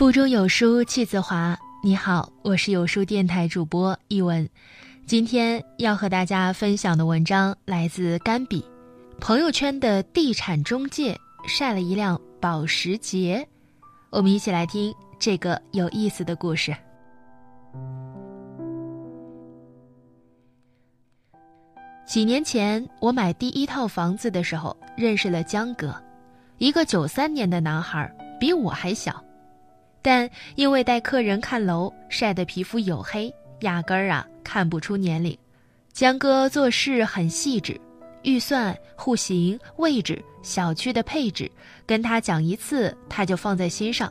腹中有书气自华。你好，我是有书电台主播一文。今天要和大家分享的文章来自甘比。朋友圈的地产中介晒了一辆保时捷，我们一起来听这个有意思的故事。几年前，我买第一套房子的时候，认识了江哥，一个九三年的男孩，比我还小，但因为带客人看楼，晒得皮肤黝黑，压根儿啊看不出年龄。江哥做事很细致，预算、户型、位置、小区的配置，跟他讲一次，他就放在心上，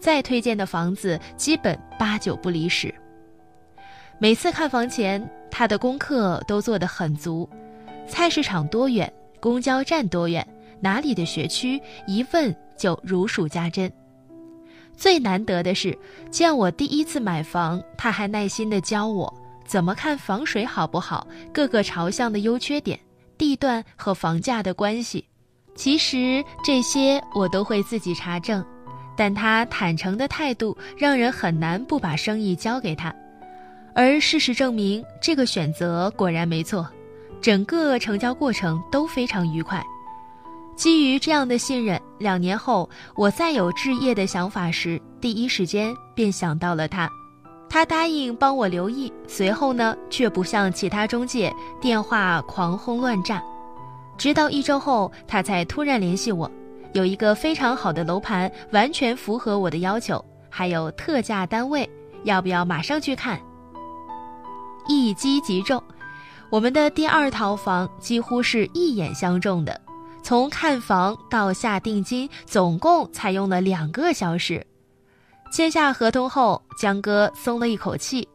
再推荐的房子基本八九不离十。每次看房前，他的功课都做得很足，菜市场多远，公交站多远，哪里的学区，一问就如数家珍。最难得的是，见我第一次买房，他还耐心地教我怎么看防水好不好，各个朝向的优缺点，地段和房价的关系。其实这些我都会自己查证，但他坦诚的态度让人很难不把生意交给他。而事实证明，这个选择果然没错，整个成交过程都非常愉快。基于这样的信任，两年后我再有置业的想法时，第一时间便想到了他。他答应帮我留意，随后呢，却不像其他中介电话狂轰乱炸，直到一周后，他才突然联系我，有一个非常好的楼盘，完全符合我的要求，还有特价单位，要不要马上去看？一击即中，我们的第二套房几乎是一眼相中的。从看房到下定金，总共才用了两个小时。签下合同后，江哥松了一口气。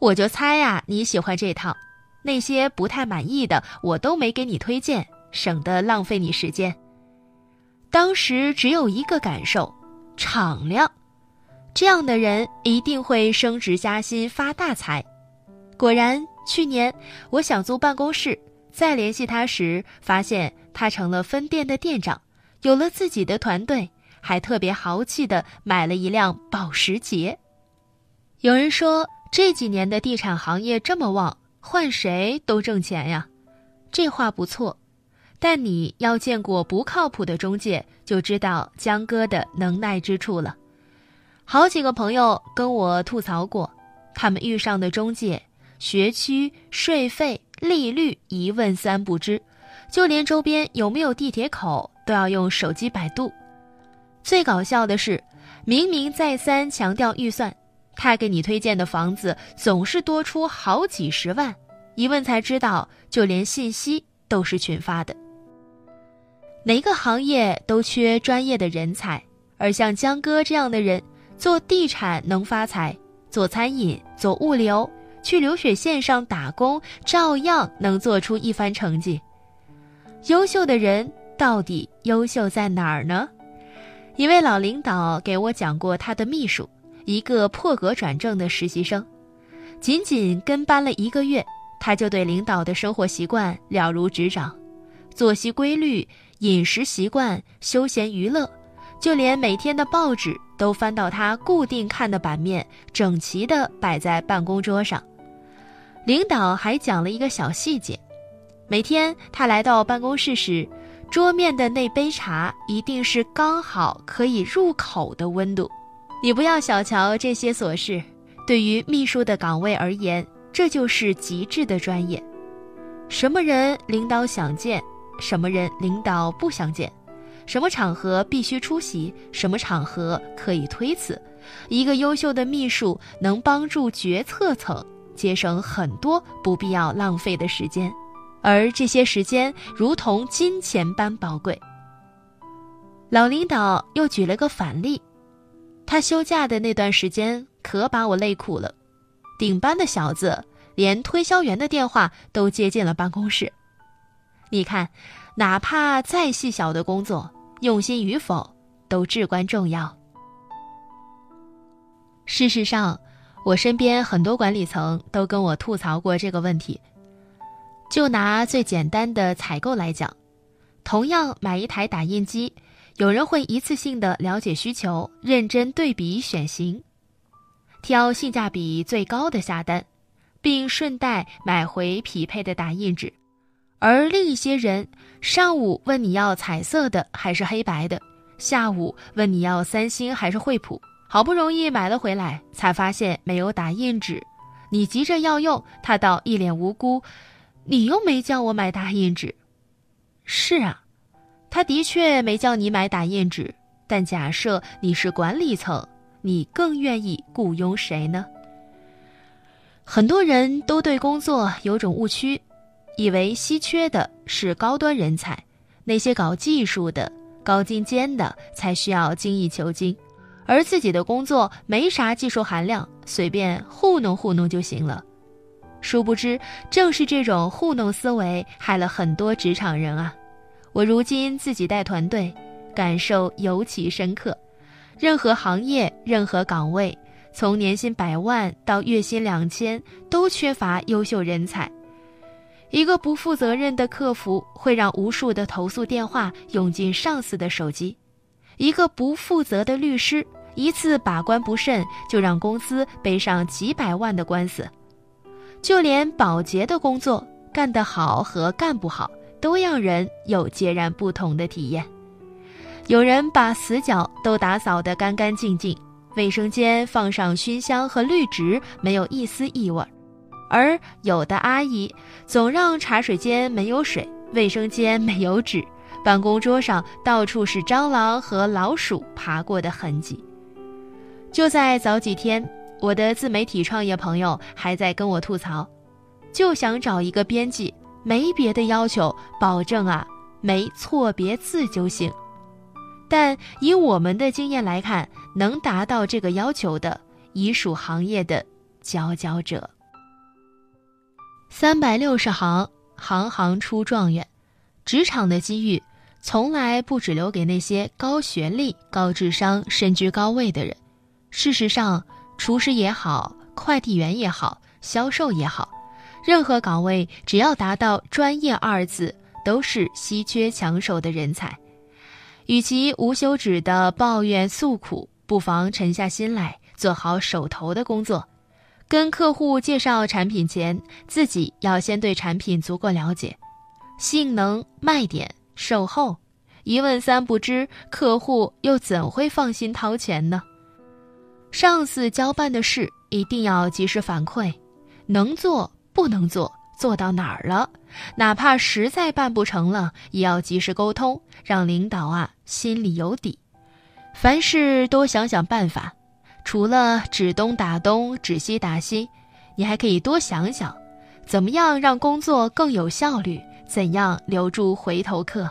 我就猜呀，你喜欢这套，那些不太满意的我都没给你推荐，省得浪费你时间。当时只有一个感受：敞亮。这样的人一定会升职加薪、发大财。果然，去年我想租办公室，再联系他时，发现他成了分店的店长，有了自己的团队，还特别豪气的买了一辆保时捷。有人说这几年的地产行业这么旺，换谁都挣钱呀，这话不错，但你要见过不靠谱的中介，就知道江哥的能耐之处了。好几个朋友跟我吐槽过，他们遇上的中介。学区、税费、利率一问三不知，就连周边有没有地铁口都要用手机百度。最搞笑的是，明明再三强调预算，他给你推荐的房子总是多出好几十万，一问才知道，就连信息都是群发的。哪个行业都缺专业的人才，而像江哥这样的人，做地产能发财，做餐饮、做物流。去流水线上打工，照样能做出一番成绩。优秀的人到底优秀在哪儿呢？一位老领导给我讲过他的秘书，一个破格转正的实习生，仅仅跟班了一个月，他就对领导的生活习惯了如指掌，作息规律、饮食习惯、休闲娱乐，就连每天的报纸都翻到他固定看的版面，整齐地摆在办公桌上。领导还讲了一个小细节：每天他来到办公室时，桌面的那杯茶一定是刚好可以入口的温度。你不要小瞧这些琐事，对于秘书的岗位而言，这就是极致的专业。什么人领导想见，什么人领导不想见，什么场合必须出席，什么场合可以推辞，一个优秀的秘书能帮助决策层。节省很多不必要浪费的时间，而这些时间如同金钱般宝贵。老领导又举了个反例，他休假的那段时间可把我累苦了，顶班的小子连推销员的电话都接进了办公室。你看，哪怕再细小的工作，用心与否都至关重要。事实上。我身边很多管理层都跟我吐槽过这个问题。就拿最简单的采购来讲，同样买一台打印机，有人会一次性的了解需求，认真对比选型，挑性价比最高的下单，并顺带买回匹配的打印纸；而另一些人，上午问你要彩色的还是黑白的，下午问你要三星还是惠普，好不容易买了回来，才发现没有打印纸，你急着要用，他倒一脸无辜：“你又没叫我买打印纸。”是啊。他的确没叫你买打印纸，但假设你是管理层，你更愿意雇佣谁呢？很多人都对工作有种误区，以为稀缺的是高端人才，那些搞技术的、高精尖的才需要精益求精，而自己的工作没啥技术含量，随便糊弄糊弄就行了。殊不知，正是这种糊弄思维害了很多职场人啊。我如今自己带团队，感受尤其深刻。任何行业、任何岗位，从年薪百万到月薪两千，都缺乏优秀人才。一个不负责任的客服会让无数的投诉电话涌进上司的手机；一个不负责的律师，一次把关不慎就让公司背上几百万的官司。就连保洁的工作，干得好和干不好。都让人有截然不同的体验。有人把死角都打扫得干干净净，卫生间放上熏香和绿植，没有一丝异味；而有的阿姨总让茶水间没有水，卫生间没有纸，办公桌上到处是蟑螂和老鼠爬过的痕迹。就在早几天，我的自媒体创业朋友还在跟我吐槽，就想找一个编辑。没别的要求，保证啊没错别字就行。但以我们的经验来看，能达到这个要求的，已属行业的佼佼者。三百六十行，行行出状元。职场的机遇，从来不只留给那些高学历、高智商、身居高位的人。事实上，厨师也好，快递员也好，销售也好。任何岗位，只要达到“专业”二字，都是稀缺抢手的人才。与其无休止的抱怨诉苦，不妨沉下心来，做好手头的工作。跟客户介绍产品前，自己要先对产品足够了解，性能、卖点、售后，一问三不知，客户又怎会放心掏钱呢？上司交办的事，一定要及时反馈，能做。不能做，做到哪儿了？哪怕实在办不成了，也要及时沟通，让领导啊心里有底。凡事多想想办法，除了指东打东、指西打西，你还可以多想想，怎么样让工作更有效率？怎样留住回头客？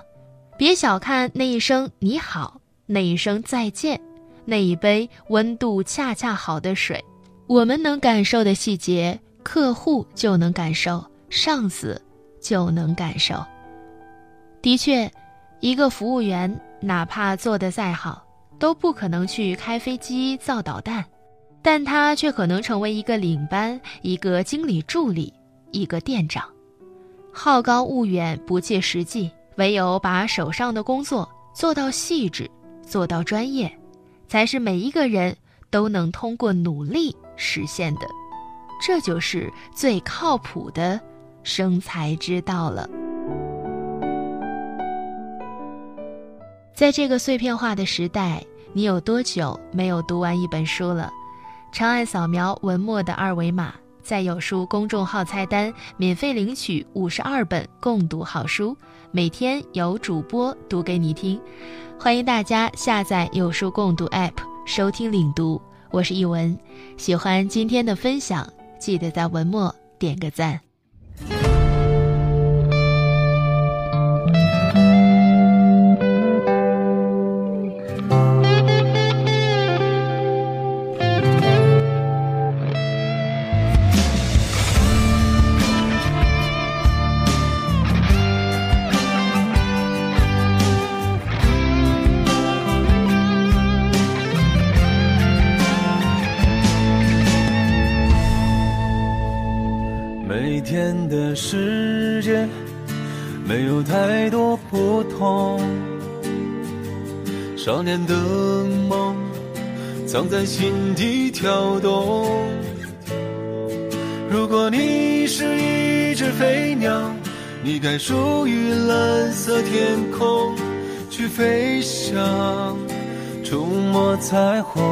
别小看那一声你好，那一声再见，那一杯温度恰恰好的水，我们能感受的细节。客户就能感受，上司就能感受。的确，一个服务员哪怕做得再好，都不可能去开飞机、造导弹，但他却可能成为一个领班、一个经理助理、一个店长。好高骛远、不切实际，唯有把手上的工作做到细致、做到专业，才是每一个人都能通过努力实现的。这就是最靠谱的生财之道了。在这个碎片化的时代，你有多久没有读完一本书了？长按扫描文末的二维码，在有书公众号菜单免费领取五十二本共读好书，每天有主播读给你听。欢迎大家下载有书共读 App 收听领读。我是一文，喜欢今天的分享。记得在文末点个赞。每天的世界没有太多不同，少年的梦藏在心底跳动。如果你是一只飞鸟，你该属于蓝色天空，去飞翔，触摸彩虹。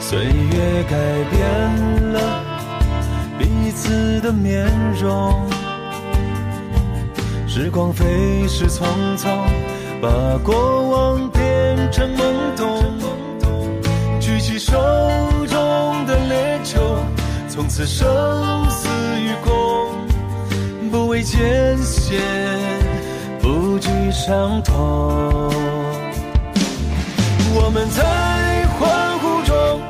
岁月改变了彼此的面容，时光飞逝匆匆，把过往变成懵懂。举起手中的烈酒，从此生死与共，不畏艰险，不惧伤痛。我们在欢呼中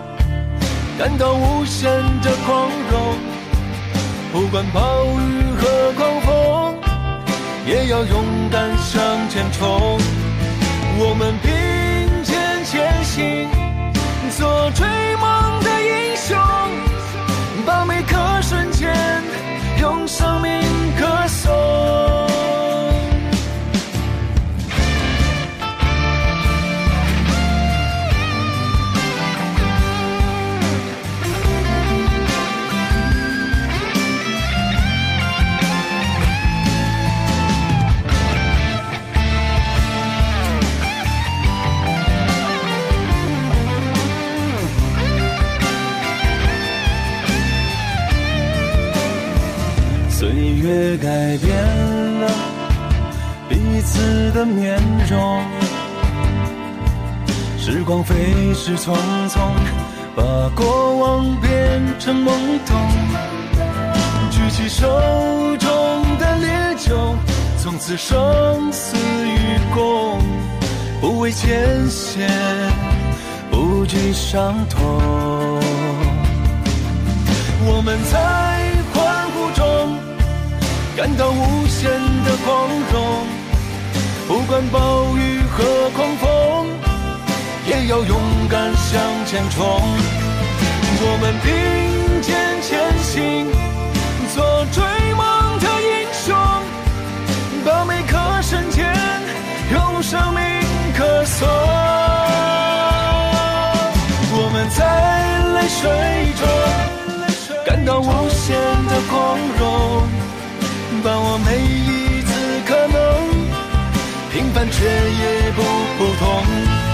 感到无限的光荣，不管暴雨和狂风，也要勇敢向前冲。我们并肩前行，做追梦的英雄，把每颗改变了彼此的面容，时光飞逝匆匆，把过往变成懵懂。举起手中的烈酒，从此生死与共，不畏艰险，不惧伤痛。我们在感到无限的光荣，不管暴雨和狂风，也要勇敢向前冲。我们并肩前行，做追梦的英雄，把每个瞬间用生命歌颂。我们在泪水中感到无限的光荣，把我每一次可能，平凡却也不普通。